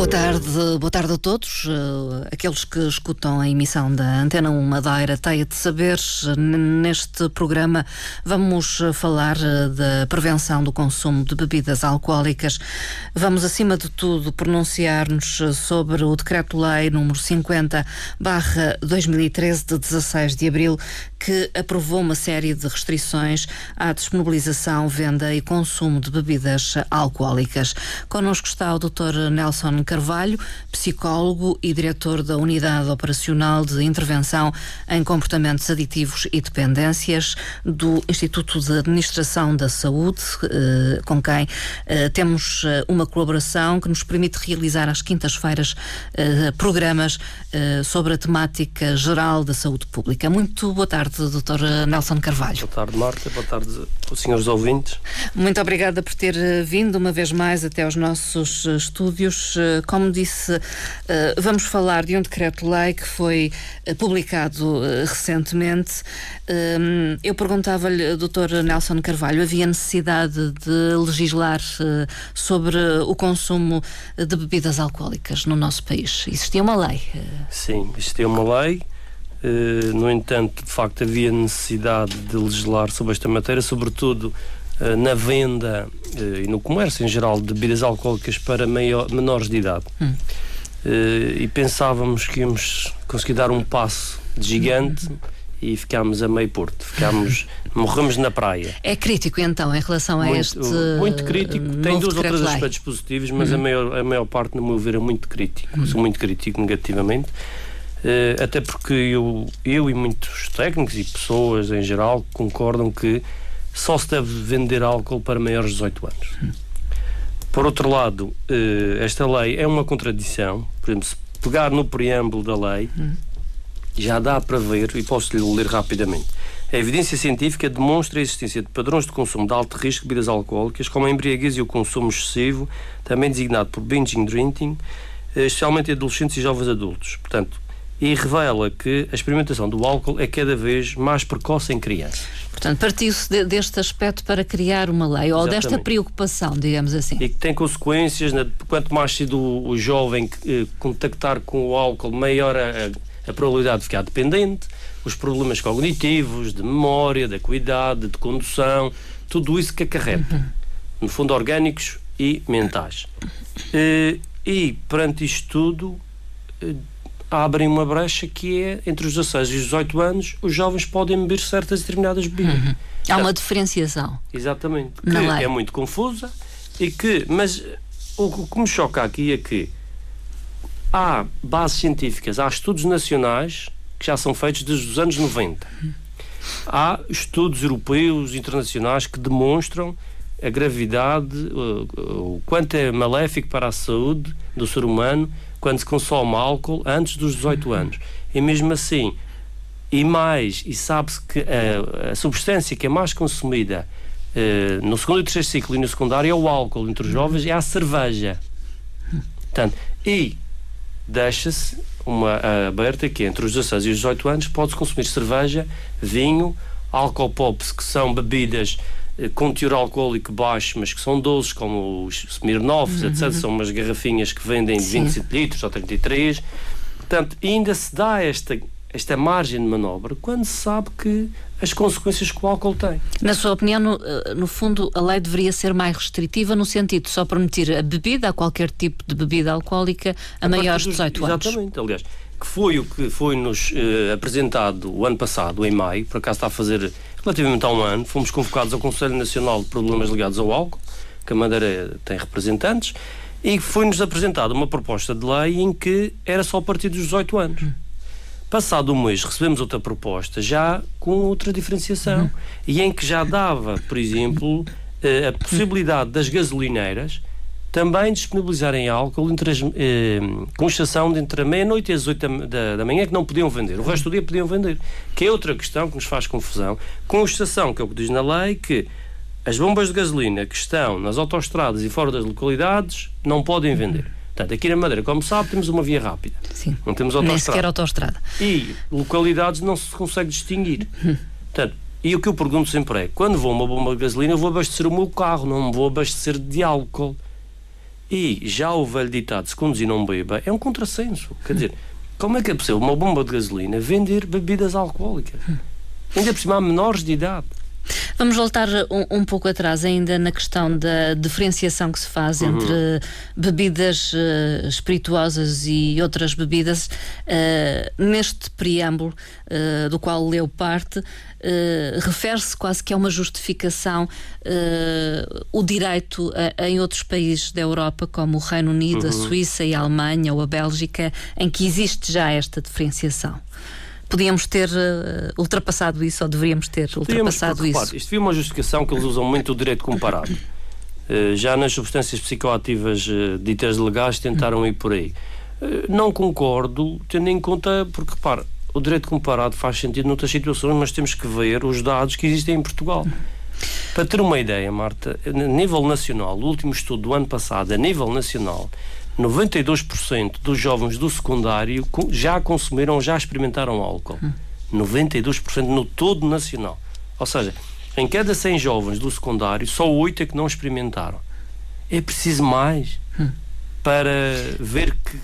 Boa tarde, boa tarde a todos, uh, aqueles que escutam a emissão da Antena 1 Madeira Teia de Saberes. Neste programa vamos falar uh, da prevenção do consumo de bebidas alcoólicas. Vamos, acima de tudo, pronunciar-nos sobre o Decreto-Lei número 50 barra 2013 de 16 de abril, que aprovou uma série de restrições à disponibilização, venda e consumo de bebidas alcoólicas. Connosco está o Dr. Nelson Carvalho, psicólogo e diretor da Unidade Operacional de Intervenção em Comportamentos Aditivos e Dependências do Instituto de Administração da Saúde, eh, com quem eh, temos eh, uma colaboração que nos permite realizar às quintas-feiras programas sobre a temática geral da saúde pública. Muito boa tarde, Dr. Nelson Carvalho. Boa tarde, Marta. Boa tarde aos senhores ouvintes. Muito obrigada por ter vindo uma vez mais até aos nossos estúdios como disse, eh, vamos falar de um decreto-lei que foi eh, publicado eh, recentemente. Eu perguntava-lhe, Dr. Nelson Carvalho, havia necessidade de legislar sobre o consumo de bebidas alcoólicas no nosso país? Existia uma lei? Sim, existia uma lei. No entanto, de facto, havia necessidade de legislar sobre esta matéria, sobretudo na venda eh, e no comércio em geral de bebidas alcoólicas para maior, menores de idade. Hum. Eh, e pensávamos que íamos conseguir dar um passo de gigante. Hum. E ficámos a meio porto, ficámos, morremos na praia. É crítico então em relação a muito, este. Muito crítico, tem dois ou três aspectos positivos, mas a, hum. maior, a maior parte, no meu ver, é muito crítico. Sou muito crítico negativamente. Uh, até porque eu, eu e muitos técnicos e pessoas em geral concordam que só se deve vender álcool para maiores de 18 anos. Por outro lado, eh, esta lei é uma contradição. Por exemplo, se pegar no preâmbulo da lei, já dá para ver, e posso-lhe ler rapidamente. A evidência científica demonstra a existência de padrões de consumo de alto risco de bebidas alcoólicas, como a embriaguez e o consumo excessivo, também designado por binging drinking, eh, especialmente adolescentes e jovens adultos. Portanto, e revela que a experimentação do álcool é cada vez mais precoce em crianças. Portanto, partiu-se de, deste aspecto para criar uma lei, Exatamente. ou desta preocupação, digamos assim. E que tem consequências, né? quanto mais cedo o, o jovem eh, contactar com o álcool, maior a, a, probabilidade de ficar dependente, os problemas cognitivos, de memória, de acuidade, de condução, tudo isso que acarreta. Uhum. No fundo, orgânicos e mentais. Eh, e, perante isto tudo, eh, abrem uma brecha que é entre os 16 e os 18 anos os jovens podem beber certas determinadas bebidas. Uhum. Há uma diferenciação. Exatamente. Que é muito confusa e que. Mas o que me choca aqui é que há bases científicas, há estudos nacionais que já são feitos desde os anos 90. Há estudos europeus, internacionais que demonstram a gravidade, o, o quanto é maléfico para a saúde do ser humano quando se consome álcool antes dos 18 anos. E mesmo assim, e mais, e sabe-se que a, a, substância que é mais consumida uh, no segundo e terceiro ciclo e no secundário é o álcool entre os jovens é a cerveja. Portanto, e deixa-se uma aberta que entre os 16 e os 18 anos pode-se consumir cerveja, vinho, álcool pops, que são bebidas com teor alcoólico baixo, mas que são doces, como os Smirnoffs, uhum. etc. São umas garrafinhas que vendem de 25 litros ou 33. Portanto, ainda se dá esta, esta margem de manobra quando se sabe que as consequências que o álcool tem. Na sua opinião, no, eh, no, fundo, a lei deveria ser mais restritiva no sentido de só permitir a bebida, a qualquer tipo de bebida alcoólica, a, a maiores de 18 anos. Exatamente, aliás, que foi o que foi-nos uh, apresentado o ano passado, em maio, por acaso está a fazer Relativamente a um ano, fomos convocados ao Conselho Nacional de Problemas Ligados ao Álcool, que a Madeira tem representantes, e foi-nos apresentada uma proposta de lei em que era só a partir dos 18 anos. Passado um mês recebemos outra proposta, já com outra diferenciação, uhum. e em que já dava, por exemplo, eh, a possibilidade das gasolineiras também disponibilizarem álcool entre as, eh, com exceção de entre a meia-noite e as oito da, da, manhã que não podiam vender. O resto do dia podiam vender. Que é outra questão que nos faz confusão. Com exceção, que é o que diz na lei, que as bombas de gasolina que estão nas autoestradas e fora das localidades não podem vender. Portanto, aqui na Madeira, como sabe, temos uma via rápida. Sim. Não temos autostrada. Nem sequer autostrada. E localidades não se consegue distinguir. Portanto, e o que eu pergunto sempre é: quando vou a uma bomba de gasolina, eu vou abastecer o meu carro, não me vou abastecer de álcool. E já o velho ditado: se conduzir não beba, é um contrassenso. Quer dizer, como é que é possível uma bomba de gasolina vender bebidas alcoólicas? Ainda por cima há menores de idade. Vamos voltar um, um, pouco atrás ainda na questão da diferenciação que se faz uhum. entre bebidas uh, espirituosas e outras bebidas. Uh, neste preâmbulo, uh, do qual leu parte, refere-se quase que é uma justificação o direito a, em outros países da Europa, como o Reino Unido, uhum. a Suíça e a Alemanha ou a Bélgica, em que existe já esta diferenciação podíamos ter uh, ultrapassado isso ou deveríamos ter ultrapassado isso? Repare, isto foi uma justificação que eles usam muito o direito comparado. Uh, já nas substâncias psicoativas uh, ditas legais tentaram ir por aí. não concordo, tendo em conta, porque repara, o direito comparado faz sentido noutras situações, mas temos que ver os dados que existem em Portugal. Para ter uma ideia, Marta, a nível nacional, o último estudo do ano passado, a nível nacional, 92% dos jovens do secundário já consumiram, já experimentaram álcool. Hum. 92% no todo nacional. Ou seja, em cada 100 jovens do secundário, só 8 é que não experimentaram. É preciso mais hum. para ver que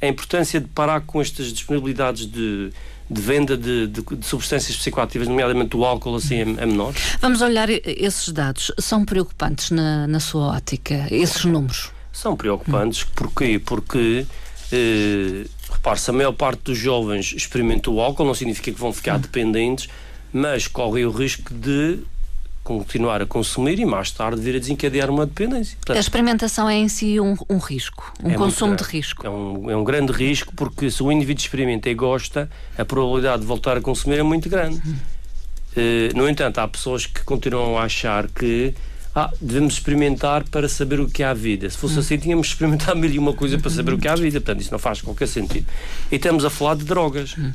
a importância de parar com estas disponibilidades de, de venda de, de, de, substâncias psicoativas, nomeadamente o álcool, assim, a menor? Vamos olhar esses dados. São preocupantes na, na sua ótica, esses números? São preocupantes. Porquê? Porque, eh, repare-se, a maior parte dos jovens experimenta o álcool, não significa que vão ficar dependentes, mas correm o risco de continuar a consumir e mais tarde vir a desencadear uma dependência. Portanto, a experimentação é em si um, um risco, um é consumo de risco. É um, é um grande risco porque se o indivíduo experimenta e gosta, a probabilidade de voltar a consumir é muito grande. Uh, no entanto, há pessoas que continuam a achar que ah, devemos experimentar para saber o que é a vida. Se fosse hum. assim, tínhamos experimentar mil e uma coisa para saber o que é a vida. Portanto, isso não faz qualquer sentido. E estamos a falar de drogas. Hum.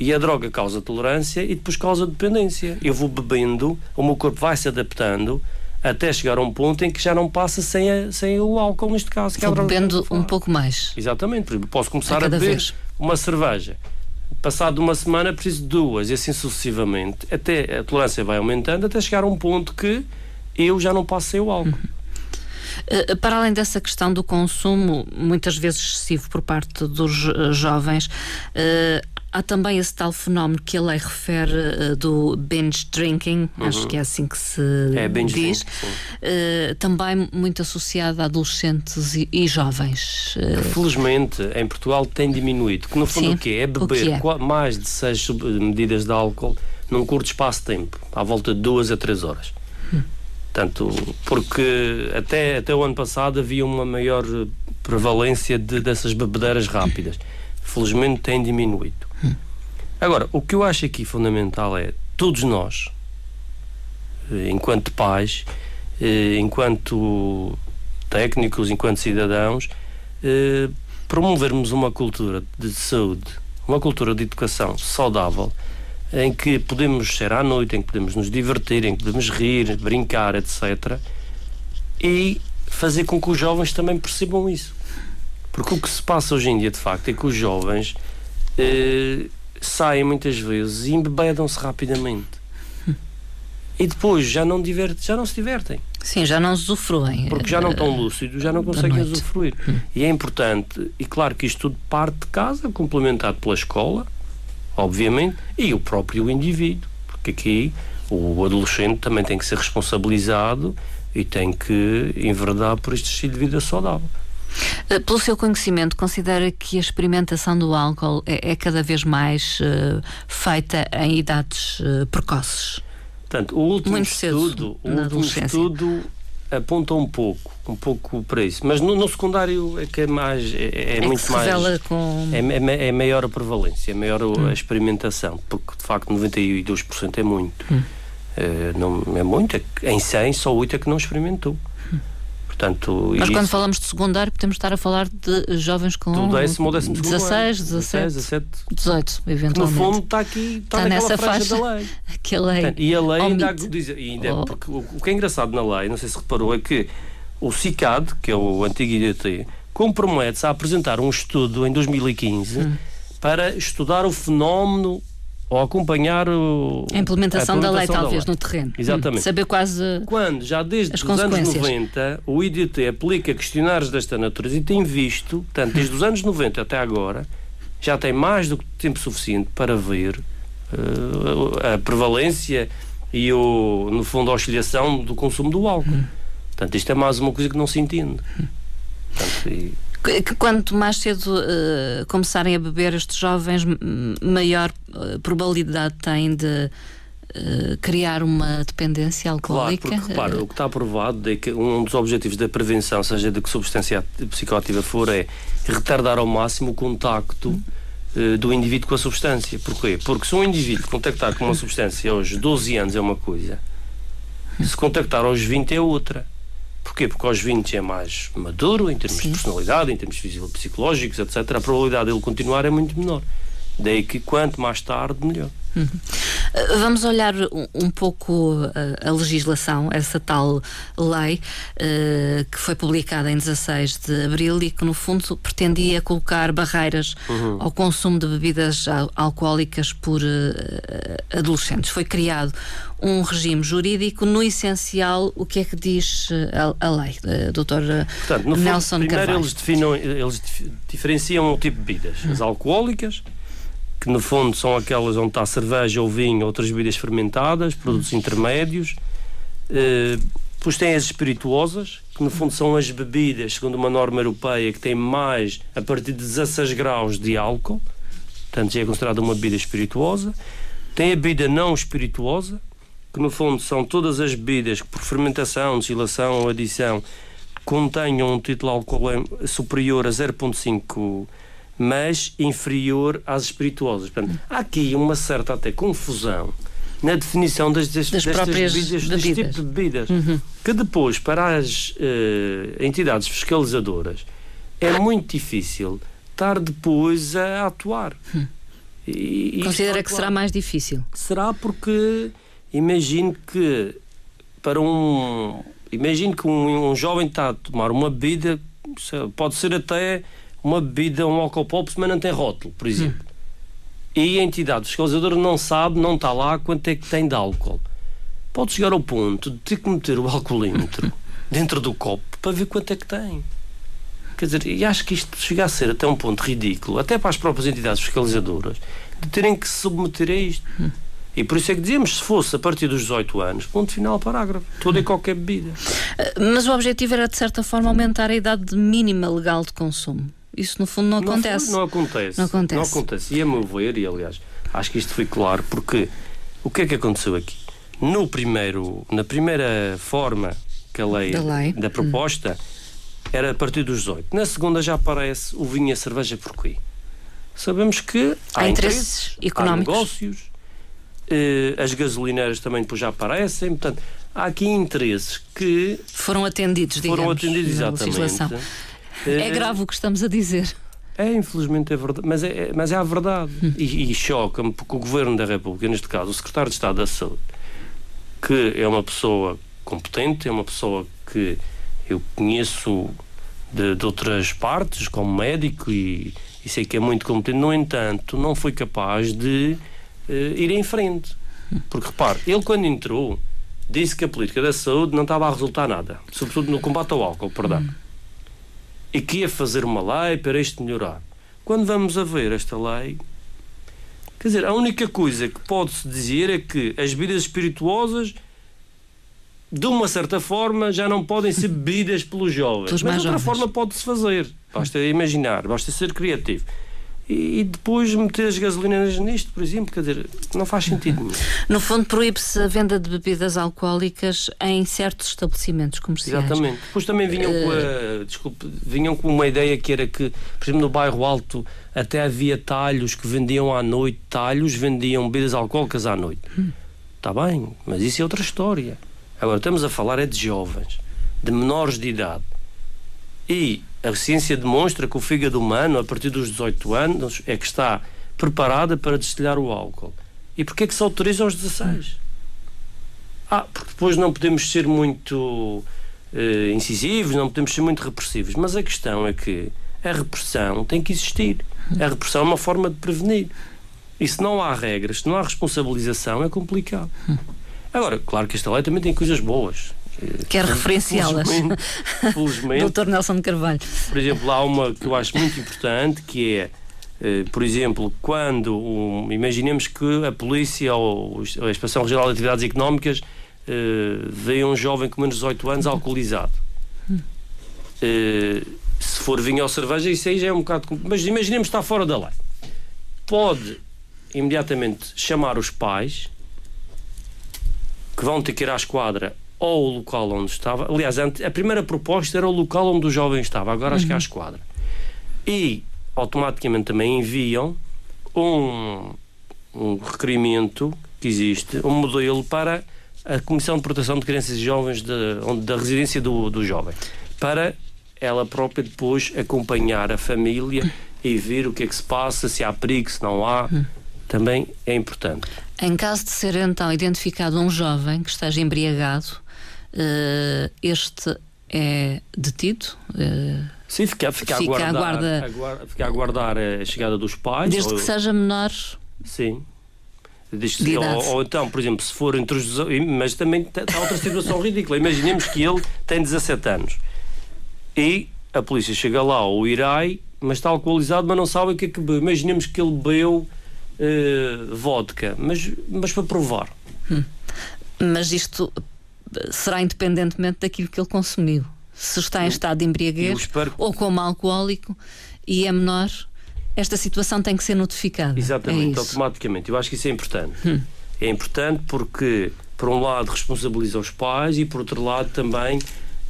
E a droga causa tolerância e depois causa dependência. Eu vou bebendo, o meu corpo vai se adaptando até chegar a um ponto em que já não passa sem, a, sem o álcool, neste caso. Que é vou bebendo um pouco mais. Exatamente. Por exemplo, posso começar a, a beber vez. uma cerveja. Passado uma semana preciso de duas e assim sucessivamente. Até a tolerância vai aumentando até chegar a um ponto que eu já não posso ser o álcool. Uh, para além dessa questão do consumo, muitas vezes excessivo por parte dos uh, jovens, uh, há também esse tal fenómeno que a lei refere do binge drinking, uhum. acho que é assim que se é, diz, também muito associado a adolescentes e, e jovens. Felizmente, em Portugal tem diminuído, que no fundo Sim. o quê? É beber é? mais de seis medidas de álcool num curto espaço de tempo, à volta de duas a três horas. Portanto, porque até, até o ano passado havia uma maior prevalência de, dessas bebedeiras rápidas. Felizmente tem diminuído. Agora, o que eu acho aqui fundamental é todos nós, eh, enquanto pais, eh, enquanto técnicos, enquanto cidadãos, eh, promovermos uma cultura de saúde, uma cultura de educação saudável em que podemos ser à noite, em que podemos nos divertir, em que podemos rir, brincar, etc. E fazer com que os jovens também percebam isso. Porque o que se passa hoje em dia, de facto, é que os jovens eh, saem muitas vezes e embebedam-se rapidamente. E depois já não, diverte, já não se divertem. Sim, já não usufruem. Porque já não estão eh, lúcidos, já não conseguem usufruir. Hum. E é importante, e claro que isto tudo parte de casa, complementado pela escola, obviamente, e o próprio indivíduo, porque aqui o adolescente também tem que ser responsabilizado e tem que enverdar por este estilo de vida saudável. Eh, pelo seu conhecimento, considera que a experimentação do álcool é, é cada vez mais uh, feita em idades uh, precoces? Portanto, o último Muito estudo, o último estudo aponta um pouco, um pouco para isso. Mas no, no secundário é que é mais é, é, é muito mais com... é, é, é, maior a prevalência, é maior hum. a experimentação, porque de facto 92% é muito. Hum. Uh, não é muito, é, em 100 só 8 é que não experimentou. Portanto, Mas quando falamos de secundário, podemos estar a falar de jovens com do décimo, décimo 16, 17, 17, 18, eventualmente. No fundo está aqui, está, está nessa faixa da lei. Que a lei e a lei ainda, diz, ainda oh. porque o, o que é engraçado na lei, não sei se reparou, é que o CICAD, que é o antigo IDT, compromete-se a apresentar um estudo em 2015 hum. para estudar o fenómeno ou acompanhar o, a, implementação a implementação da lei, da talvez, lei. no terreno. Exatamente. Hum, saber quase. Quando, já desde os anos 90, o IDT aplica questionários desta natureza e tem visto, portanto, desde os anos 90 até agora, já tem mais do que tempo suficiente para ver uh, a prevalência e, o, no fundo, a oscilação do consumo do álcool. Hum. Portanto, isto é mais uma coisa que não se entende. Portanto, e... Quanto mais cedo uh, começarem a beber estes jovens, maior uh, probabilidade têm de uh, criar uma dependência alcoólica? Claro, porque, repara, o que está provado é que um dos objetivos da prevenção, seja de que substância psicoativa for, é retardar ao máximo o contacto do indivíduo com a substância. Porquê? Porque se um indivíduo contactar com uma substância aos 12 anos é uma coisa, se contactar aos 20 é outra. Porquê? Porque aos 20 é mais maduro em termos Sim. de personalidade, em termos psicológicos, etc. A probabilidade dele continuar é muito menor. Daí que quanto mais tarde, melhor. Uhum. Uh, vamos olhar um, pouco uh, a, legislação, essa tal lei uh, que foi publicada em 16 de abril e que, no fundo, pretendia colocar barreiras uhum. ao consumo de bebidas alcoólicas por uh, adolescentes. Foi criado um regime jurídico, no essencial, o que é que diz uh, a, a lei, uh, doutor Portanto, no Nelson fundo, primeiro eles, definem, eles diferenciam o tipo de bebidas, as alcoólicas, que no fundo são aquelas onde está cerveja ou vinho, outras bebidas fermentadas, produtos intermédios. Uh, depois tem as espirituosas, que no fundo são as bebidas, segundo uma norma europeia, que tem mais a partir de 16 graus de álcool, portanto já é considerada uma bebida espirituosa. Tem a bebida não espirituosa, que no fundo são todas as bebidas que por fermentação, destilação ou adição contenham um título álcool superior a 0,5 mas inferior às espirituosas. Portanto, há aqui uma certa até confusão na definição das, das, das próprias bebidas, bebidas. deste tipo de bebidas, uhum. que depois, para as uh, entidades fiscalizadoras, é muito difícil estar depois a atuar. Hum. E, Considera que será mais difícil? Será porque imagino que para um imagino que um, um jovem está a tomar uma bebida pode ser até uma bebida, um álcool pop, mas não tem rótulo, por exemplo. Hum. E a entidade fiscalizadora não sabe, não está lá quanto é que tem de álcool. Pode chegar ao ponto de ter que meter o alcoolímetro dentro do copo para ver quanto é que tem. Quer dizer, e acho que isto chega a ser até um ponto ridículo, até para as próprias entidades fiscalizadoras, de terem que se submeter a isto. Hum. E por isso é que dizemos, se fosse a partir dos 18 anos, ponto final, parágrafo. Toda e qualquer bebida. Mas o objetivo era, de certa forma, aumentar a idade mínima legal de consumo. Isso, no fundo, não acontece. Não, não, acontece. Não acontece. Não acontece. E a meu ver, e aliás, acho que isto foi claro, porque o que é que aconteceu aqui? No primeiro, na primeira forma que a lei, da, lei. da proposta hum. era a partir dos 18. Na segunda já aparece o vinho e a cerveja porquê? Sabemos que há, há interesses, interesses económicos. Há negócios, eh, as gasolineiras também depois já aparecem, portanto, há aqui interesses que foram atendidos, digamos, foram atendidos exatamente. É grave o que estamos a dizer. É, infelizmente é verdade, mas é, mas é a verdade. Hum. E, e choca-me porque o Governo da República, neste caso, o Secretário de Estado da Saúde, que é uma pessoa competente, é uma pessoa que eu conheço de, de outras partes, como médico, e, e, sei que é muito competente, no entanto, não foi capaz de uh, ir em frente. Porque, repare, ele quando entrou, disse que a política da saúde não estava a resultar nada, sobretudo no combate ao álcool, perdão. Hum e que ia fazer uma lei para isto melhorar. Quando vamos a ver esta lei, quer dizer, a única coisa que pode-se dizer é que as bebidas espirituosas de uma certa forma já não podem ser bebidas pelos jovens. Mas de outra jovens. forma pode-se fazer. Basta imaginar, basta ser criativo e depois meter as gasolinas nisto, por exemplo, quer dizer, não faz sentido nenhum. No fundo, proíbe-se a venda de bebidas alcoólicas em certos estabelecimentos comerciais. Exatamente. Depois também vinham, uh... com a, eh, desculpe, vinham com uma ideia que era que, por exemplo, no bairro Alto até havia talhos que vendiam à noite, talhos vendiam bebidas alcoólicas à noite. Está hum. bem, mas isso é outra história. Agora, estamos a falar é de jovens, de menores de idade. E a ciência demonstra que o fígado humano, a partir dos 18 anos, é que está preparada para destilhar o álcool. E porquê é que se autoriza aos 16? Ah, porque depois não podemos ser muito uh, incisivos, não podemos ser muito repressivos, mas a questão é que a repressão tem que existir. A repressão é uma forma de prevenir. E se não há regras, se não há responsabilização, é complicado. Agora, claro que esta lei também tem coisas boas. Quer referenciá-las. Felizmente. Doutor Nelson de Carvalho. Por exemplo, há uma que eu acho muito importante, que é, eh, por exemplo, quando, um, imaginemos que a polícia ou a Inspeção Regional de Atividades Económicas uh, vê um jovem com menos de 18 anos alcoolizado. Uh, se for vinho ou cerveja, isso aí já é um bocado. Mas imaginemos que está fora da lei. Pode imediatamente chamar os pais que vão ter que ir à esquadra ou o local onde estava. Aliás, a primeira proposta era o local onde o jovem estava, agora uhum. acho que é a uhum. esquadra. E automaticamente também enviam um, um requerimento que existe, um modelo para a Comissão de Proteção de Crianças e Jovens de, onde, da residência do, do jovem, para ela própria depois acompanhar a família e ver o que é que se passa, se há perigo, se não há. Hum. Também é importante. Em caso de ser então identificado um jovem que esteja embriagado, uh, este é detido? Uh, Sim, fica, fica, fica, a aguardar, aguarda... fica a aguardar a chegada dos pais. Desde ou... que seja menor. Sim. Diz, ou, ou, então, por exemplo, se for entre os. Mas também está outra situação ridícula. Imaginemos que ele tem 17 anos e a polícia chega lá ao IRAI, mas está alcoolizado, mas não sabe o que é que bebeu. Imaginemos que ele bebeu uh, vodka, mas, mas para provar. Hum. Mas isto será independentemente daquilo que ele consumiu. Se está em estado de embriaguez ou como alcoólico e é menor, esta situação tem que ser notificada. Exatamente, é automaticamente. Eu acho que isso é importante. Hum. É importante porque, por um lado, responsabiliza os pais e, por outro lado, também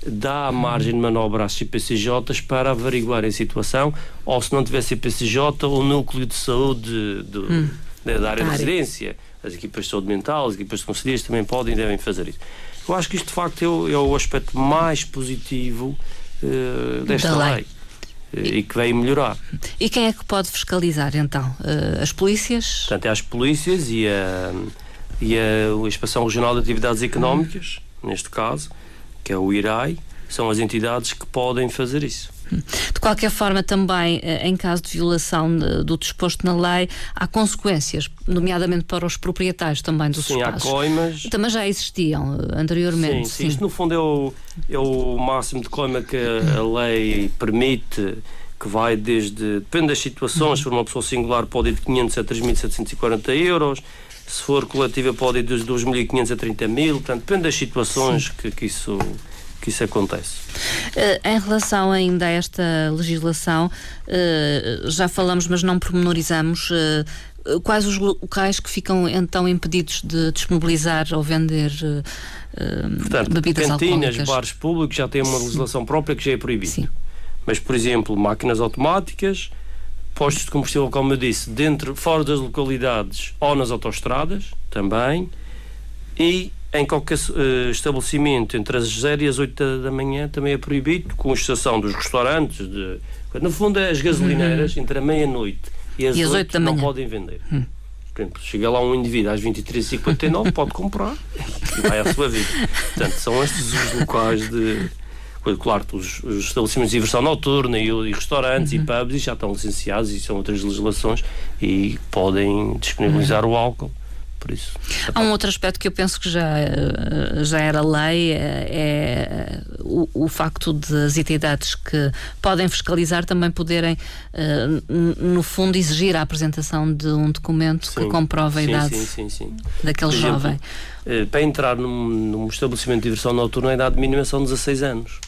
dá margem de manobra às CPCJs para averiguar a situação, ou se não tiver CPCJ, o núcleo de saúde de, hum. da área de residência, as equipas de saúde mental, as equipas de conselheiros também podem e devem fazer isso. Eu acho que isto de facto é o, é o aspecto mais positivo uh, desta da lei. lei. Eh, e que veio melhorar. E quem é que pode fiscalizar então? Uh, as polícias? Portanto, é as polícias e a, e a Inspeção Regional de Atividades Económicas, hum. neste caso, que é o IRAI, são as entidades que podem fazer isso. De qualquer forma, também, eh, em caso de violação do disposto na lei, há consequências, nomeadamente para os proprietários também dos sim, espaços. Sim, há coimas. Também já existiam eh, anteriormente. Sim, sim. sim. Isto, no fundo, é o, é o máximo de coima que a lei permite que vai desde. Depende das situações, se for uma pessoa singular, pode ir de 500 a 3.740 euros, se for coletiva, pode ir dos 2.500 a 30.000, portanto, depende das situações que, que isso que isso acontece. Uh, em relação ainda a esta legislação, uh, já falamos, mas não pormenorizamos. Uh, quais os locais que ficam então impedidos de disponibilizar ou vender Portanto, bebidas cantinas, alcoólicas? bares públicos já têm uma legislação Sim. própria que já é proibido. Sim. Mas, por exemplo, máquinas automáticas, postos de combustível, como eu disse, dentro, fora das localidades ou nas autoestradas, também, e em qualquer uh, estabelecimento entre as 0 e as 8 da manhã também é proibido, com exceção dos restaurantes. De, no fundo, as gasolineiras, uhum. entre a meia-noite e as, e 8, 8 da manhã. não podem vender. Uhum. Por exemplo, chega lá um indivíduo às 23h59, pode comprar e vai à sua vida. Portanto, são estes os locais de. Claro, os, os estabelecimentos de diversão noturna e, e restaurantes uhum. e pubs já estão licenciados e são outras legislações e podem disponibilizar uhum. o álcool por isso. Há um outro aspecto que eu penso que já, eh, já era lei, é, é o, o, facto das entidades que podem fiscalizar também poderem, eh, no fundo, exigir a apresentação de um documento sim, que comprova a sim, idade sim, daquele exemplo, jovem. Eh, para entrar num, num estabelecimento de diversão noturna, a idade mínima são 16 anos.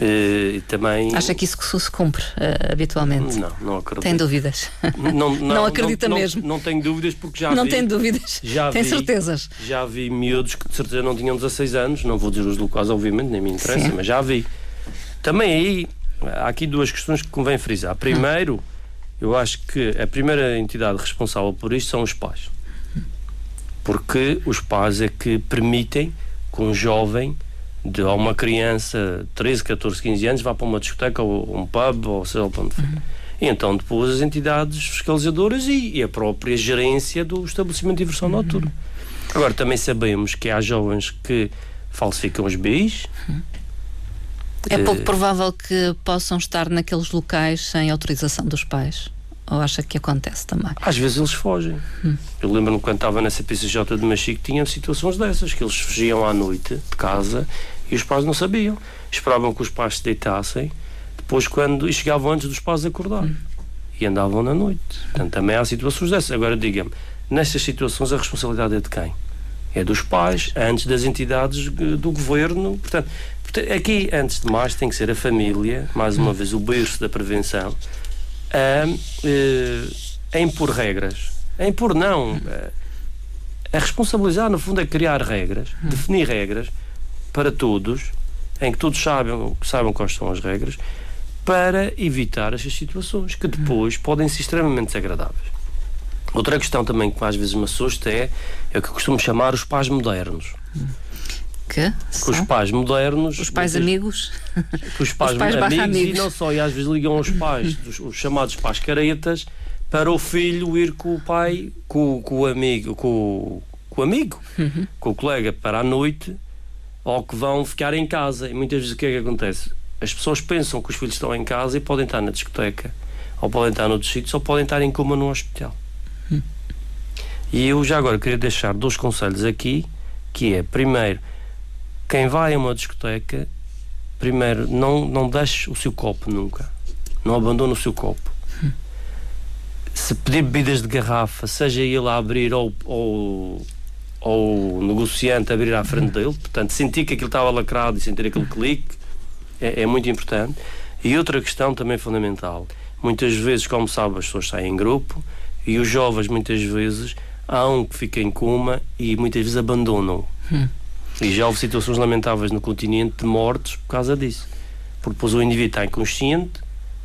Hum. Uh, também... Acha que isso se cumpre uh, habitualmente? Não, não acredito. Tem dúvidas? Não, não, não acredita não, mesmo? Não, não tenho dúvidas porque já não vi... Não tem dúvidas? Já tem vi, certezas? Já vi miúdos que de certeza não tinham 16 anos, não vou dizer os locais obviamente, nem me interessa, Sim. mas já vi. Também aí, há aqui duas questões que convém frisar. Primeiro, eu acho que a primeira entidade responsável por isto são os pais. Porque os pais é que permitem que um jovem de uma criança 13, 14, 15 anos vá para uma discoteca ou um pub ou seja lá onde for. Uhum. E então depois as entidades fiscalizadoras e, e, a própria gerência do estabelecimento de diversão uhum. noturna. Agora também sabemos que há jovens que falsificam os BIs. É pouco provável que possam estar naqueles locais sem autorização dos pais. Ou acha que acontece também? Às vezes eles fogem. Hum. Eu lembro-me quando estava na CPCJ de Machico, tinha situações dessas, que eles fugiam à noite de casa e os pais não sabiam. Esperavam que os pais se deitassem, depois quando e chegavam antes dos pais acordar. Hum. E andavam na noite. Portanto, também há situações dessas. Agora, diga-me, nestas situações a responsabilidade é de quem? É dos pais, antes das entidades do governo. Portanto, aqui, antes de mais, tem que ser a família, mais uma hum. vez, o berço da prevenção a, eh, a impor regras. A impor não. A, responsabilizar, no fundo, é criar regras, definir regras para todos, em que todos saibam, saibam quais são as regras, para evitar essas situações que depois podem ser extremamente desagradáveis. Outra questão também que às vezes me assusta é, é o que eu costumo chamar os pais modernos. Que? Que os pais modernos. Os pais amigos? Que os pais, os pais amigos, amigos, e não só, e às vezes ligam os pais, os, os chamados pais caretas, para o filho ir com o pai, com, com o amigo, com, com o amigo, uhum. com o colega para a noite, ou que vão ficar em casa. E muitas vezes o que é que acontece? As pessoas pensam que os filhos estão em casa e podem estar na discoteca, ou podem estar noutros sítios, ou podem estar em coma no hospital. Uhum. E eu já agora queria deixar dois conselhos aqui, que é, primeiro, quem vai a uma discoteca, primeiro, não, não deixe o seu copo nunca. Não abandone o seu copo. Se pedir bebidas de garrafa, seja ele a abrir ou, ou, ou o negociante abrir à frente dele, portanto, sentir que aquilo estava lacrado e sentir aquele clique, é, é muito importante. E outra questão também fundamental. Muitas vezes, como sabe, as pessoas saem em grupo e os jovens, muitas vezes, há um que fica em coma e muitas vezes abandonam. Hum. E já houve situações lamentáveis no continente de mortes por causa disso. Porque depois o indivíduo está inconsciente,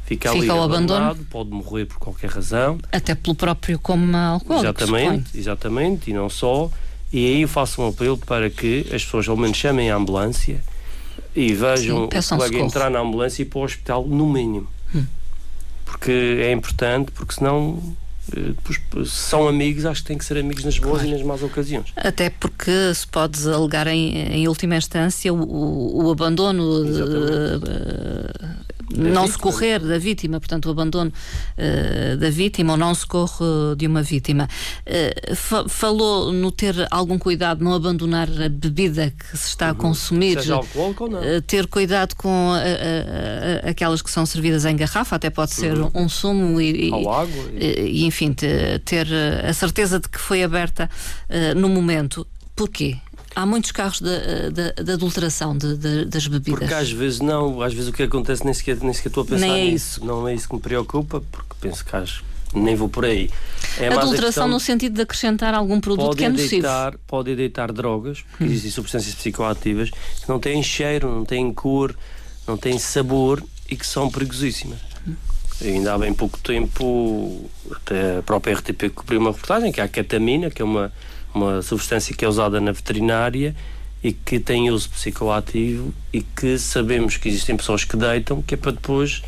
fica, fica ali abandonado, pode morrer por qualquer razão. Até pelo próprio como alcoólico. Exatamente, exatamente, e não só. E aí eu faço um apelo para que as pessoas ao menos chamem a ambulância e vejam Sim, o colega entrar na ambulância e ir para o hospital no mínimo. Hum. Porque é importante, porque senão se são amigos, acho que têm que ser amigos nas boas claro. e nas más ocasiões. Até porque se pode alegar em, em última instância o, o, o abandono de, não socorrer da vítima, portanto, o abandono uh, da vítima ou não socorro de uma vítima. Uh, fa falou no ter algum cuidado, não abandonar a bebida que se está uhum. a consumir, Seja alcoólico ou não. Uh, ter cuidado com aquelas que são servidas em garrafa, até pode ser uhum. um sumo e, e, água, e... e enfim, ter a certeza de que foi aberta no momento. Porquê? Há muitos carros de, adulteração de, de, das bebidas. Porque às vezes não, às vezes o que acontece nem sequer, nem sequer estou a pensar nem é nisso. isso. Não é isso que me preocupa, porque penso que acho, nem vou por aí. É adulteração no sentido de acrescentar algum produto que é nocivo. Deitar, pode deitar drogas, porque hum. existem substâncias psicoativas que não têm cheiro, não têm cor, não têm sabor e que são perigosíssimas. Hum. Ainda há bem pouco tempo, até a própria RTP cobriu uma reportagem que é a ketamina, que é uma uma substância que é usada na veterinária e que tem uso psicoativo e que sabemos que existem pessoas que deitam, que é para depois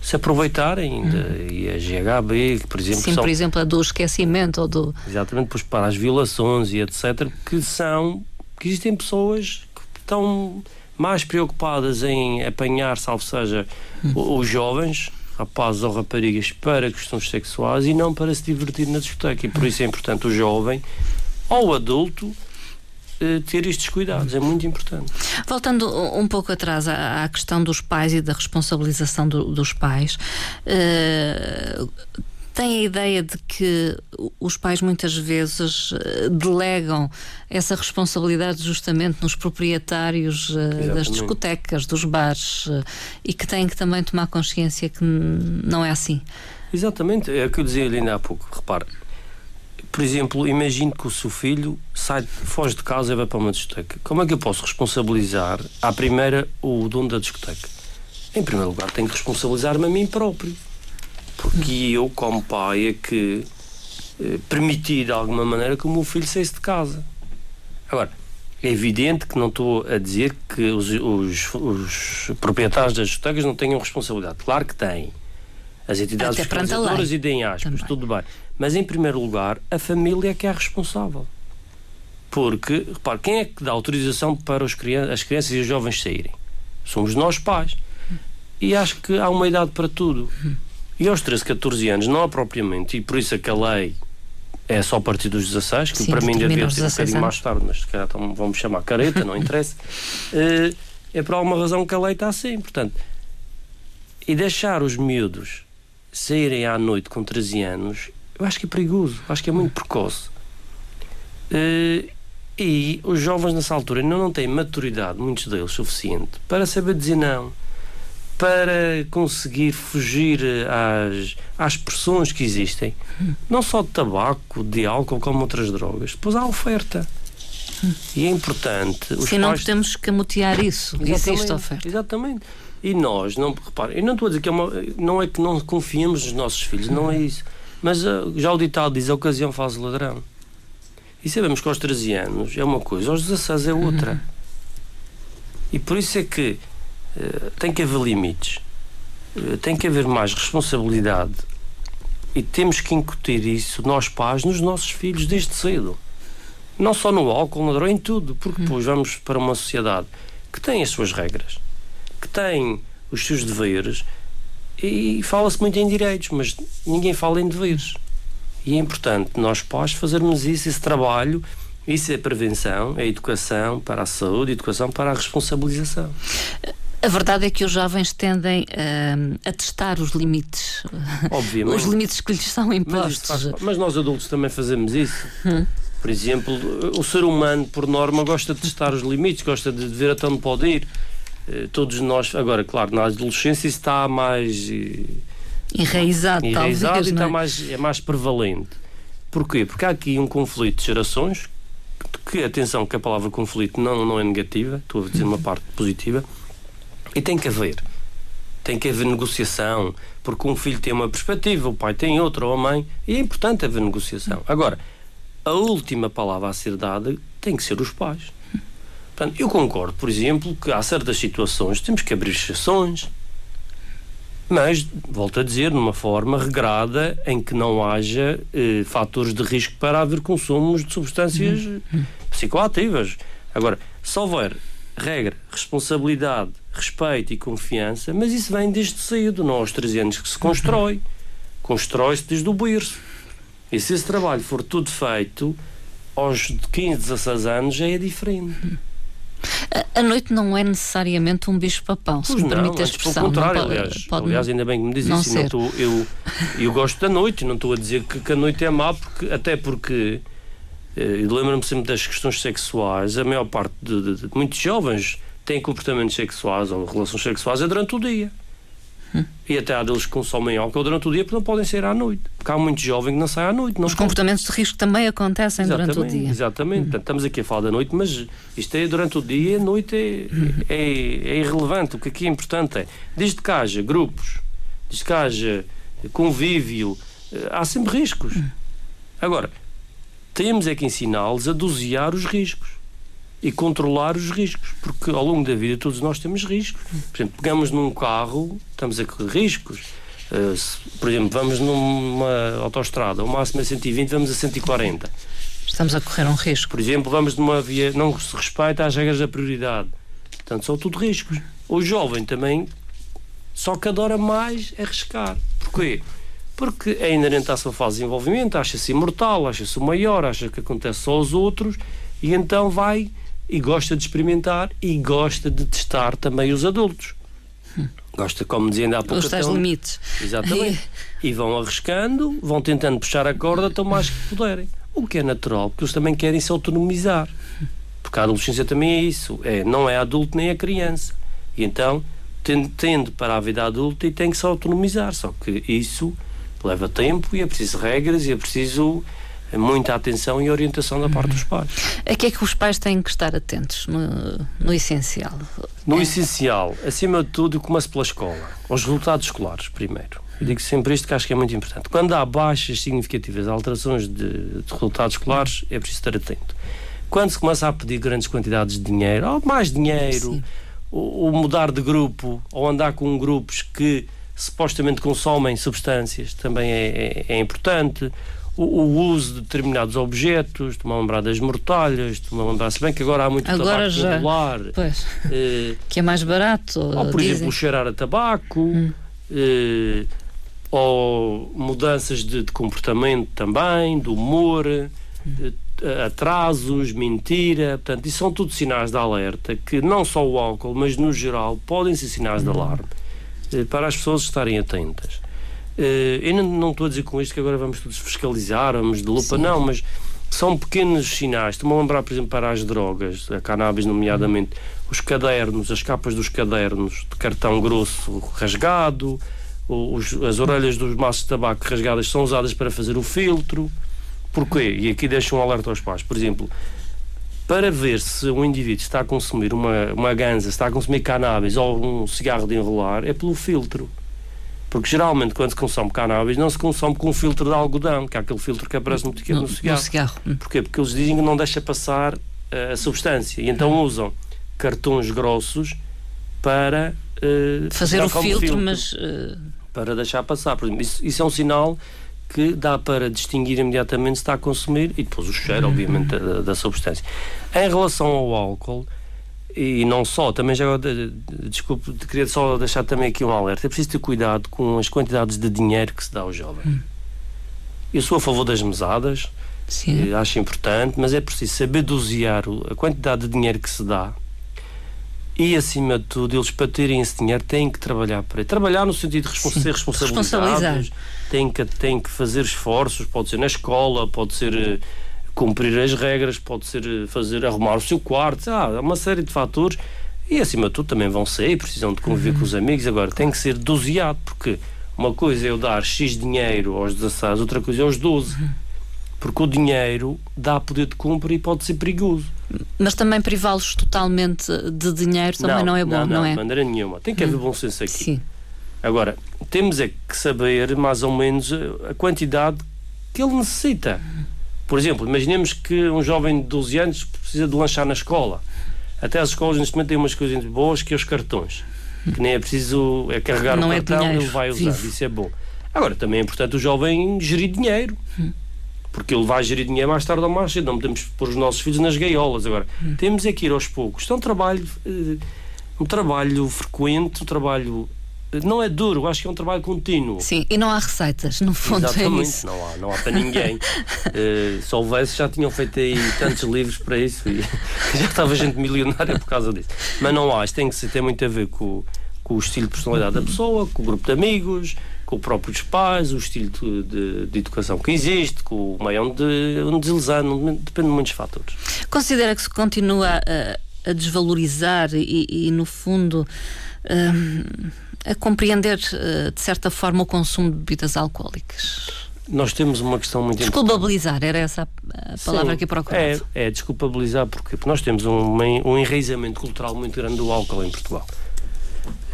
se aproveitarem hum. de, e a GHB, por exemplo. Sim, são, por exemplo, a do esquecimento ou do. Exatamente, pois para as violações e etc., que são. que existem pessoas que estão mais preocupadas em apanhar, salvo seja, hum. os jovens, rapazes ou raparigas, para questões sexuais e não para se divertir na discoteca. E por isso é importante o jovem ao adulto eh, ter estes cuidados, é muito importante. Voltando um pouco atrás à, questão dos pais e da responsabilização do, dos pais, uh, tem a ideia de que os pais muitas vezes eh, delegam essa responsabilidade justamente nos proprietários das discotecas, dos bares, e que têm que também tomar consciência que não é assim? Exatamente, é o que eu dizia ali ainda há pouco. Repare, por exemplo, imagino que o seu filho sai, foge de casa e vai para uma discoteca. Como é que eu posso responsabilizar, à primeira, o dono da discoteca? Em primeiro lugar, tenho que responsabilizar-me a mim próprio. Porque eu, como pai, é que eh, permitir de alguma maneira que o meu filho saísse de casa. Agora, é evidente que não estou a dizer que os, os, os proprietários das discotecas não tenham responsabilidade. Claro que têm. As entidades fiscalizadoras e deem aspas, Também. tudo bem. Mas, em primeiro lugar, a família é que é responsável. Porque, repare, quem é que dá autorização para os crianças, as crianças e os jovens saírem? Somos nós pais. E acho que há uma idade para tudo. E aos 13, 14 anos, não há propriamente, e por isso é que a lei é só a partir dos 16, que Sim, para mim devia ter um bocadinho mais tarde, mas se calhar então, vamos chamar careta, não interessa. Uh, é por alguma razão que a lei está assim. Portanto, e deixar os miúdos saírem à noite com 13 anos, eu acho que é perigoso, acho que é muito precoce. Uh, e os jovens nessa altura ainda não têm maturidade, muitos deles, suficiente para saber dizer não, para conseguir fugir às, às pressões que existem, não só de tabaco, de álcool, como outras drogas. Depois há oferta. E é importante. Se não pais... temos que camutear isso, existe oferta. Exatamente. E nós, não, repare, eu não estou a dizer que é uma, não é que não confiemos nos nossos filhos, não é isso. Mas uh, já o ditado diz: a ocasião faz o ladrão. E sabemos que aos 13 anos é uma coisa, aos 16 é outra. Uhum. E por isso é que uh, tem que haver limites, uh, tem que haver mais responsabilidade e temos que incutir isso, nós pais, nos nossos filhos desde cedo. Não só no álcool, na droga, em tudo, porque uhum. depois vamos para uma sociedade que tem as suas regras, que tem os seus deveres e fala-se muito em direitos, mas ninguém fala em deveres. E é importante nós pais fazermos isso, esse trabalho. Isso é prevenção, é educação para a saúde, educação para a responsabilização. A verdade é que os jovens tendem uh, a testar os limites. Obviamente. Os limites que lhes são impostos. Mas, mas nós adultos também fazemos isso. Hum. Por exemplo, o ser humano, por norma, gosta de testar os limites, gosta de ver até onde pode ir. Eh, todos nós, agora, claro, na adolescência isso está mais eh, enraizado, enraizado talvez, e está é? mais, é mais prevalente. Porquê? Porque há aqui um conflito de gerações, que, atenção, que a palavra conflito não, não é negativa, estou a dizer uma parte positiva, e tem que haver. Tem que haver negociação, porque um filho tem uma perspectiva, o pai tem outra, ou a mãe, e é importante haver negociação. Agora, a última palavra a ser dada tem que ser os pais. Portanto, eu concordo, por exemplo, que há certas situações temos que abrir exceções, mas, volto a dizer, numa forma regrada em que não haja eh, fatores de risco para haver consumos de substâncias uhum. psicoativas. Agora, se houver regra, responsabilidade, respeito e confiança, mas isso vem desde cedo, não aos 13 anos que se constrói. Constrói-se desde o berço. E se esse trabalho for tudo feito, aos 15, 16 anos já é diferente. A noite não é necessariamente um bicho-papão, se me permite a expressão. Pelo contrário, pode, aliás, pode aliás, ainda bem que me diz não isso. Não tô, eu, eu gosto da noite, não estou a dizer que, que, a noite é má, porque, até porque eh, lembro-me sempre das questões sexuais, a maior parte de, de, de muitos jovens têm comportamentos sexuais ou relações sexuais é durante o dia. E até há deles que consomem álcool durante o dia porque não podem sair à noite. Porque há muito jovem que não sai à noite. Os comportamentos de risco também acontecem exatamente, durante o dia. Exatamente. Uhum. Estamos aqui a falar da noite, mas isto é durante o dia, a noite é, uhum. é, é, irrelevante. O que aqui é importante é, desde que haja grupos, desde que haja convívio, eh, há sempre riscos. Uhum. Agora, temos é que ensiná-los a dosear os riscos e controlar os riscos, porque ao longo da vida todos nós temos riscos. Por exemplo, pegamos num carro, estamos a correr riscos. Uh, se, por exemplo, vamos numa autoestrada, o máximo é 120, vamos a 140. Estamos a correr um risco. Por exemplo, vamos numa via, não se respeita às regras da prioridade. Portanto, são tudo riscos. O jovem também só que adora mais arriscar. Porquê? Porque é inerente à sua fase de desenvolvimento, acha-se imortal, acha-se o maior, acha que acontece só aos outros e então vai e gosta de experimentar e gosta de testar também os adultos. Gosta, como dizia ainda há pouco. Os tais limites. Exatamente. e vão arriscando, vão tentando puxar a corda tão mais que puderem. O que é natural, porque eles também querem se autonomizar. Porque a adolescência também é isso. É, não é adulto nem é criança. E então tende para a vida adulta e tem que se autonomizar. Só que isso leva tempo e é preciso regras e é preciso muita atenção e orientação da parte dos pais. A que é que os pais têm que estar atentos no, no essencial? No é. essencial, acima de tudo, começa pela escola. Os resultados escolares, primeiro. Eu digo sempre isto que acho que é muito importante. Quando há baixas significativas, alterações de, de resultados escolares, é preciso estar atento. Quando se começa a pedir grandes quantidades de dinheiro, ou mais dinheiro, ou, ou mudar de grupo, ou andar com grupos que supostamente consomem substâncias, também é, é, é importante o, o, uso de determinados objetos, estou-me a lembrar das mortalhas, estou-me a lembrar, se bem que agora há muito agora tabaco já, popular. Pois, eh, que é mais barato. Ou, por dizem. exemplo, cheirar a tabaco, hum. eh, ou mudanças de, de, comportamento também, do humor, hum. eh, atrasos, mentira. Portanto, isso são tudo sinais de alerta que não só o álcool, mas no geral, podem ser sinais de hum. alarme eh, para as pessoas estarem atentas. Uh, eu não, não, estou a dizer com isto que agora vamos todos fiscalizar, vamos de lupa, Sim. não, mas são pequenos sinais. Estou-me a lembrar, por exemplo, para as drogas, a cannabis, nomeadamente, os cadernos, as capas dos cadernos de cartão grosso rasgado, os, as orelhas dos maços de tabaco rasgadas são usadas para fazer o filtro. Porquê? E aqui deixo um alerta aos pais. Por exemplo, para ver se um indivíduo está a consumir uma, uma ganza, está a consumir cannabis ou um cigarro de enrolar, é pelo filtro. Porque geralmente quando se consome cannabis não se consome com um filtro de algodão, que é aquele filtro que aparece no, no, no cigarro. No cigarro. Hum. Porquê? Porque eles dizem que não deixa passar uh, a substância. E então hum. usam cartões grossos para uh, fazer o filtro, filtro, mas uh... para deixar passar. Por exemplo, isso, isso, é um sinal que dá para distinguir imediatamente se está a consumir e depois o cheiro, uhum. obviamente, da, da substância. Em relação ao álcool, e não só, também já desculpe, queria só deixar também aqui um alerta. É preciso ter cuidado com as quantidades de dinheiro que se dá ao jovem. Hum. Eu sou a favor das mesadas, Sim. Eh, acho importante, mas é preciso saber dosear a quantidade de dinheiro que se dá e, acima de tudo, eles para terem esse dinheiro têm que trabalhar para Trabalhar no sentido de respons ser responsabilizados, têm que, têm que fazer esforços, pode ser na escola, pode ser eh, cumprir as regras, pode ser eh, fazer arrumar o seu quarto, há uma série de fatores e acima de tudo também vão sair, precisam de conviver uhum. com os amigos. Agora tem que ser doseado, porque uma coisa é eu dar X dinheiro aos 16, outra coisa é aos 12. Uhum. Porque o dinheiro dá poder de compra e pode ser perigoso. Mas também privá-los totalmente de dinheiro também não, não é bom, não, não, não é? de maneira nenhuma. Tem que haver hum. bom senso aqui. Sim. Agora, temos é que saber mais ou menos a quantidade que ele necessita. Por exemplo, imaginemos que um jovem de 12 anos precisa de lanchar na escola. Até as escolas neste momento têm umas coisas boas que é os cartões. Que nem é preciso é carregar Não o é cartão e ele vai usar. Vivo. Isso é bom. Agora, também é importante o jovem gerir dinheiro. Porque ele vai gerir dinheiro mais tarde ou mais cedo. Não podemos pôr os nossos filhos nas gaiolas. Agora, temos é que ir aos poucos. Isto é um trabalho, eh, um trabalho frequente, um trabalho não é duro, acho que é um trabalho contínuo. Sim, e não há receitas, no fundo é Exatamente, é isso. não há, não há para ninguém. uh, se houvesse, já tinham feito aí tantos livros para isso e já estava gente milionária por causa disso. Mas não há, isto tem, que ser, tem muito a ver com, com o estilo de personalidade da pessoa, com o grupo de amigos, com o próprio dos pais, o estilo de, de, de, educação que existe, com o meio onde, onde deslizar, depende de muitos fatores. Considera que se continua a, a desvalorizar e, e, no fundo. Hum, a compreender, eh, de certa forma, o consumo de bebidas alcoólicas? Nós temos uma questão muito Desculpabilizar, era essa a palavra Sim, que procurava. É, é desculpabilizar porque, nós temos um, um enraizamento cultural muito grande do álcool em Portugal.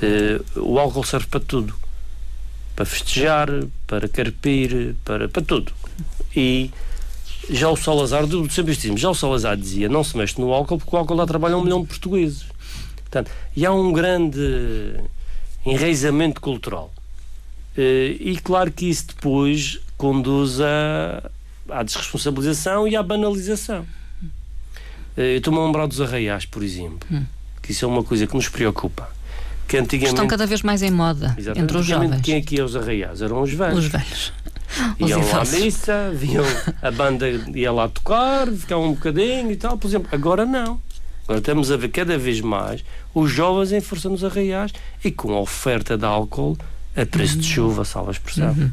Uh, o álcool serve para tudo. Para festejar, para carpir, para, para tudo. E já o Salazar, sempre dizemos, já o Salazar dizia, não se mexe no álcool porque o álcool dá trabalho a um milhão de portugueses. Portanto, e há um grande enraizamento cultural. Eh, e claro que isso depois conduz a, à desresponsabilização e à banalização. Eh, eu estou-me a lembrar dos arraiais, por exemplo, hum. que isso é uma coisa que nos preocupa. Que antigamente, Estão cada vez mais em moda entre os jovens. Quem aqui é os arraiais? Eram os velhos. Os velhos. Iam lá à missa, viam a banda ia lá tocar, ficavam um bocadinho e tal. Por exemplo, agora não. Agora estamos a ver cada vez mais os jovens em força nos arraiais e com a oferta de álcool a preço uhum. de chuva, salva a expressão. Uhum.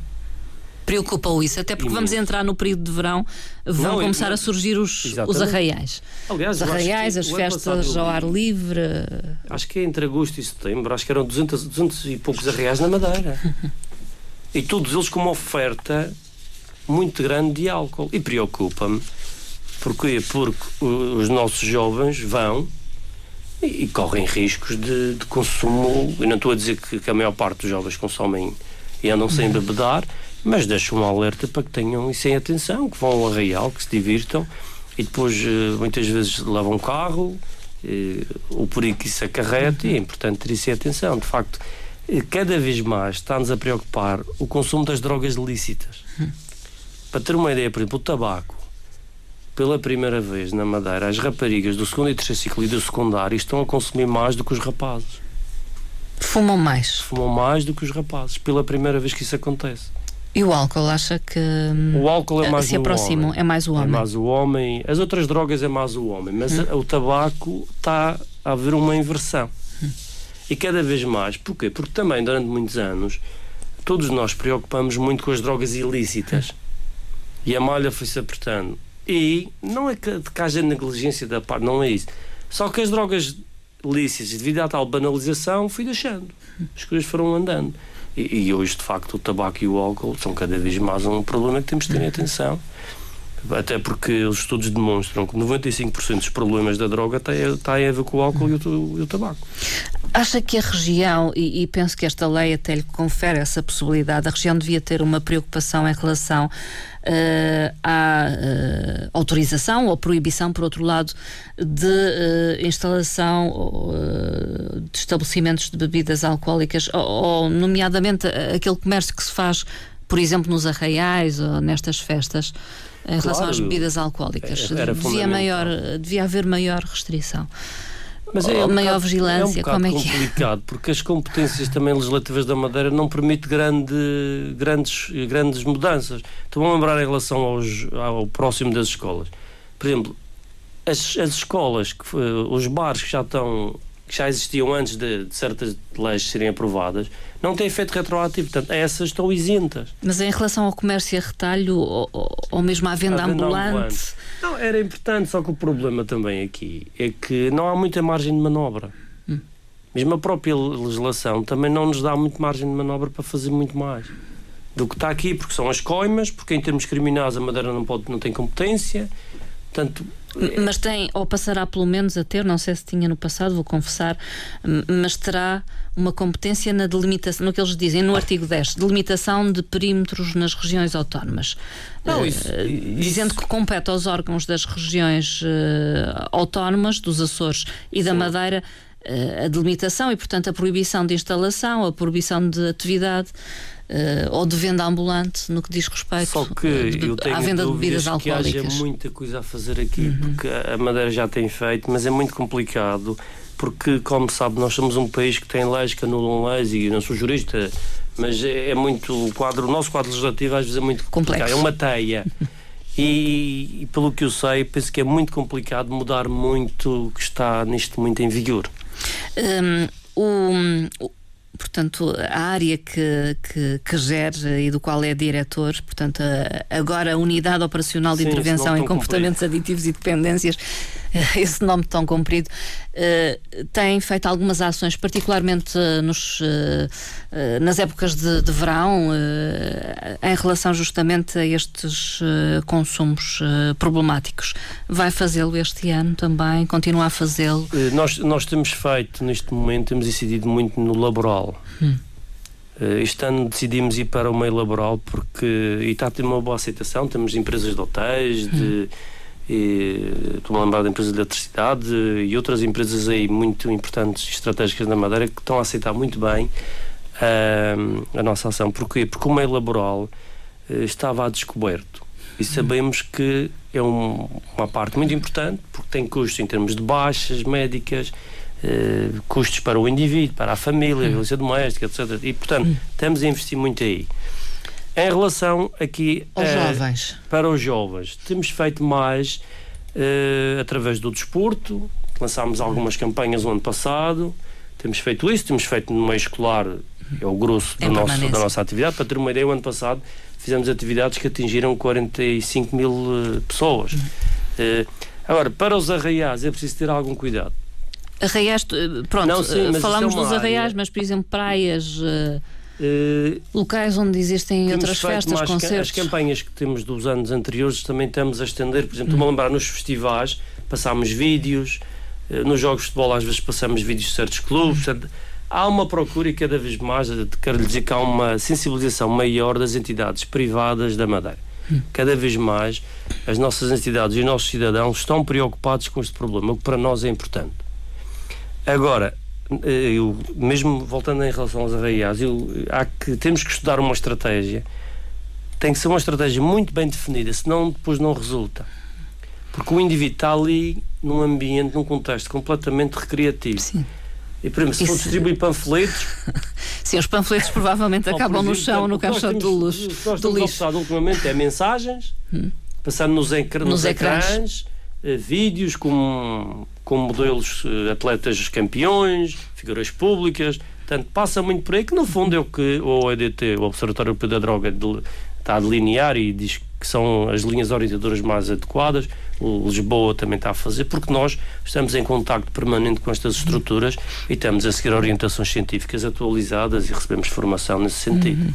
Preocupa-o isso, até porque vamos entrar no período de verão, vão não, começar não, a surgir os, os arraiais. Aliás, os arraiais, as festas ao ar livre. Acho que é entre agosto e setembro, acho que eram 200, 200 e poucos arraiais na Madeira. e todos eles com uma oferta muito grande de álcool. E preocupa-me Porquê? Porque os nossos jovens vão e, correm riscos de, de consumo. Eu não estou a dizer que, que, a maior parte dos jovens consomem e andam sem uhum. bebedar, mas deixo um alerta para que tenham isso em atenção, que vão ao arraial, que se divirtam e depois eh, muitas vezes levam um carro, eh, o perigo que isso acarreta, e é importante ter isso em atenção. De facto, eh, cada vez mais está-nos a preocupar o consumo das drogas ilícitas. Uhum. Para ter uma ideia, por exemplo, o tabaco, pela primeira vez na Madeira, as raparigas do segundo e terceiro ciclo e do secundário estão a consumir mais do que os rapazes. Fumam mais? Fumam mais do que os rapazes, pela primeira vez que isso acontece. E o álcool, acha que o álcool é mais se aproximam, homem. é mais o homem? É mais o homem. As outras drogas é mais o homem, mas hum. o tabaco está a haver uma inversão. Hum. E cada vez mais. Porquê? Porque também durante muitos anos todos nós preocupamos muito com as drogas ilícitas. Hum. E a malha foi-se apertando. E não é que, que haja negligência da parte, não é isso. Só que as drogas lícitas, devido à tal banalização, fui deixando. As coisas foram andando. E, e, hoje, de facto, o tabaco e o álcool são cada vez mais um problema que temos de ter atenção. Até porque os estudos demonstram que 95% dos problemas da droga têm, a ver com o álcool e o, e o tabaco. Acha que a região, e, e, penso que esta lei até lhe confere essa possibilidade, a região devia ter uma preocupação em relação uh, à uh, autorização ou proibição, por outro lado, de uh, instalação de estabelecimentos de bebidas alcoólicas, ou, ou, nomeadamente aquele comércio que se faz, por exemplo, nos arraiais ou nestas festas em relação claro, às bebidas alcoólicas. Devia, maior, devia haver maior restrição. Mas é, um maior bocado, vigilância, é um como é que é? complicado, porque as competências também legislativas da Madeira não permitem grande, grandes, grandes mudanças. Estou a lembrar em relação aos, ao próximo das escolas. Por exemplo, as, as escolas, que, os bares que já estão que já existiam antes de, de, certas leis serem aprovadas, não têm efeito retroativo. Portanto, essas estão isentas. Mas em relação ao comércio a retalho ou, ou mesmo à venda, venda ambulante... ambulante... Não, era importante, só que o problema também aqui é que não há muita margem de manobra. Hum. Mesmo a própria legislação também não nos dá muito margem de manobra para fazer muito mais do que está aqui, porque são as coimas, porque em termos criminais a Madeira não, pode, não tem competência. Portanto, mas tem, ou passará pelo menos a ter, não sei se tinha no passado, vou confessar, mas terá uma competência na delimitação, no que eles dizem no artigo 10, delimitação de perímetros nas regiões autónomas. Não, isso, uh, isso. Dizendo que compete aos órgãos das regiões uh, autónomas, dos Açores e Sim. da Madeira, uh, a delimitação e, portanto, a proibição de instalação, a proibição de atividade uh, ou de venda ambulante no que diz respeito Só que eu tenho à venda de bebidas alcoólicas. que haja muita coisa a fazer aqui, uhum. porque a Madeira já tem feito, mas é muito complicado, porque, como sabe, nós somos um país que tem leis que anulam leis e não sou jurista, mas é, é muito. O, quadro, o nosso quadro legislativo às vezes é muito complicado, é uma teia. E, e, pelo que eu sei, penso que é muito complicado mudar muito o que está neste momento em vigor. Um, o, portanto, a área que, que, que, gere e do qual é diretor, portanto, a, agora a Unidade Operacional de Sim, Intervenção em Comportamentos. Aditivos e Dependências, esse nome tão comprido, uh, tem feito algumas ações, particularmente uh, nos, uh, nas épocas de, de verão, em relação justamente a estes consumos problemáticos. Vai fazê-lo este ano também? Continua a fazê-lo? nós, nós temos feito, neste momento, temos incidido muito no laboral. Hum. Este ano decidimos ir para o meio laboral porque e está a ter uma boa aceitação. Temos empresas de hotéis, de, hum estou-me a lembrar da empresa de eletricidade e outras empresas aí muito importantes e estratégicas na Madeira que estão a aceitar muito bem uh, a nossa ação. Porquê? Porque o meio laboral uh, estava a descoberto e sabemos que é um, uma parte muito importante porque tem custos em termos de baixas médicas, uh, custos para o indivíduo, para a família, a violência doméstica, etc. E, portanto, estamos a investir muito aí. Em relação aqui aos uh, jovens. para os jovens, temos feito mais uh, através do desporto, lançámos algumas campanhas no ano passado, temos feito isso, temos feito no meio escolar, é o grosso do nosso, da nossa atividade. Para ter uma ideia, o ano passado fizemos atividades que atingiram 45 mil uh, pessoas. Uhum. agora, para os arraiais é preciso ter algum cuidado. Arraiais, pronto, Não, sim, falamos é dos arraiais, mas por exemplo, praias. Uh, Locais onde existem outras festas, concertos. As campanhas que temos dos anos anteriores também estamos a estender. Por exemplo, a lembrar nos festivais, passámos vídeos, uh, nos jogos de futebol às vezes passamos vídeos de certos clubes. Há uma procura e cada vez mais, quero dizer que há uma sensibilização maior das entidades privadas da Madeira. Cada vez mais as nossas entidades e os nossos cidadãos estão preocupados com este problema, o que para nós é importante. Agora, eh, eu, mesmo voltando em relação aos arraiais, eu, há que, temos que estudar uma estratégia tem que ser uma estratégia muito bem definida, senão depois não resulta. Porque o indivíduo está ali num ambiente, num contexto completamente recreativo. Sim. E, por exemplo, se for distribuir panfletos. Sim, os panfletos provavelmente acabam no chão, no caixão do lixo. O que nós temos optado ultimamente é mensagens, hum. passando nos, ecr nos, ecrãs, ecrãs uh, vídeos com, com modelos uh, atletas campeões, figuras públicas. Portanto, passa muito por aí, que no fundo é o que o OEDT, o Observatório Europeu da Droga, está a delinear e diz que são as linhas orientadoras mais adequadas. Lisboa também está a fazer, porque nós estamos em contacto permanente com estas estruturas e estamos a seguir orientações científicas atualizadas e recebemos formação nesse sentido. Uhum.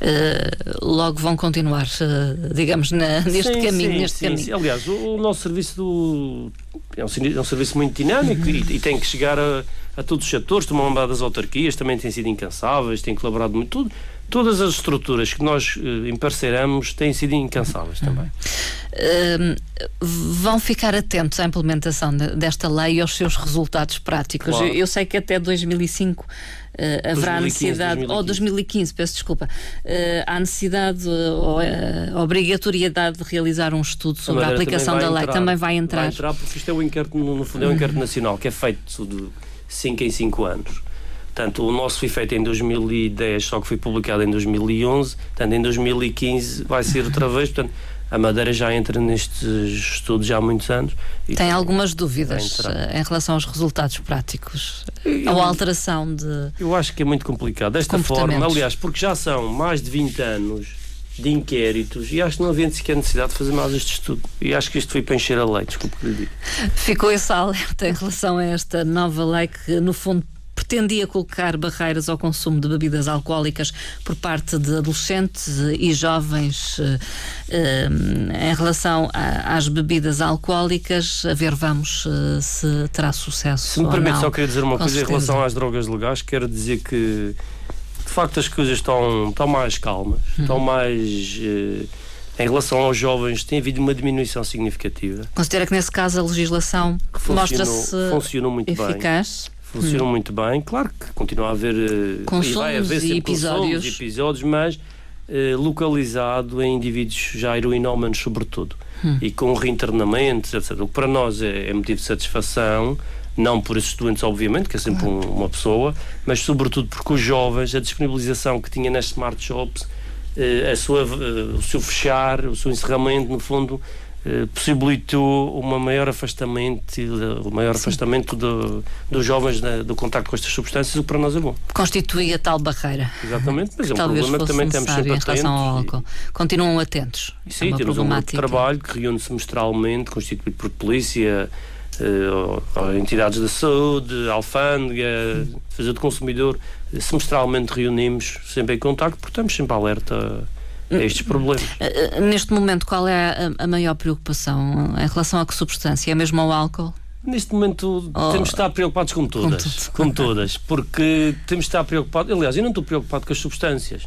Uh, logo vão continuar, uh, digamos, na, neste sim, caminho. Sim, neste sim, caminho. Aliás, o, o, nosso serviço do, é, um, é um serviço muito dinâmico uhum. e, e, tem que chegar a, a todos os setores, tomar uma das autarquias, também têm sido incansáveis, têm colaborado muito, tudo todas as estruturas que nós uh, emparceiramos têm sido incansáveis também. Uh, vão ficar atentos à implementação de, desta lei e aos seus resultados práticos. Claro. Eu, eu, sei que até 2005 uh, haverá 2015, necessidade, 2015. ou 2015, peço desculpa, uh, há necessidade ou uh, obrigatoriedade de realizar um estudo sobre a, a aplicação da lei. Também vai entrar. Vai entrar porque isto é o inquérito, no fundo, é um inquérito nacional que é feito de 5 em 5 anos. Portanto, o nosso foi feito em 2010, só que foi publicado em 2011. Portanto, em 2015 vai ser outra vez. Portanto, a Madeira já entra nestes estudos já há muitos anos. Tem algumas dúvidas eh, em relação aos resultados práticos? Eu, a alteração de. Eu acho que é muito complicado. Desta forma, aliás, porque já são mais de 20 anos de inquéritos e acho que não havia sequer necessidade de fazer mais este estudo. E acho que isto foi para encher a lei, desculpe que lhe digo. Ficou esse alerta em relação a esta nova lei que, no fundo, pretendia colocar barreiras ao consumo de bebidas alcoólicas por parte de adolescentes e jovens uh, uh, em relação a, às bebidas alcoólicas. A ver, vamos uh, se terá sucesso. Se me permite, só queria dizer uma Com coisa certeza. em relação às drogas legais. Quero dizer que de facto as coisas estão, estão mais calmas, hum. estão mais. Em relação aos jovens, tem havido uma diminuição significativa. Considera que, nesse caso, a legislação mostra-se eficaz? Funcionam hum. muito bem. Claro que continua a haver. Eh, consumos e vai haver e episódios. episódios, mas uh, localizado em indivíduos já heroinómanos, sobretudo. Hum. E com reinternamentos, etc. O que para nós é, é, motivo de satisfação. Não por esses doentes, obviamente, que é sempre um, uma pessoa, mas sobretudo porque os jovens, a disponibilização que tinha nas smart shops, uh, a sua, o seu fechar, o seu encerramento, no fundo, eh, possibilitou uma maior afastamento, o maior Sim. afastamento do, dos jovens do contacto com estas substâncias, o que para nós é bom. Constitui a tal barreira. Exatamente, mas é um problema que também temos sempre em relação ao álcool. E... Continuam atentos. Sim, é temos um grupo de trabalho que reúne semestralmente, constituído por polícia, uh, entidades da saúde, alfândega, defesa do consumidor. Semestralmente reunimos sempre em contacto, porque estamos sempre alerta estes problemas. Eh, eh, neste momento, qual é a, maior preocupação em relação a que substância? É mesmo ao álcool? Neste momento oh, temos de estar preocupados com todas. Com, com todas. Porque temos de estar preocupados. Aliás, eu não estou preocupado com as substâncias.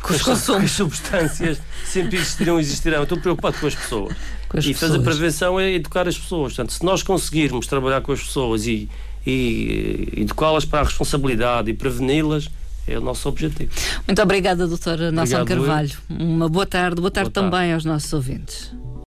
Com, as, com as substâncias sempre existirão e existirão. Eu estou preocupado com as pessoas. Com as e pessoas. fazer prevenção é educar as pessoas. Portanto, se nós conseguirmos trabalhar com as pessoas e, e educá-las para a responsabilidade e preveni-las, é o nosso objetivo. Muito obrigada, doutora Nelson Carvalho. Uma boa tarde, boa tarde boa também tarde. aos nossos ouvintes.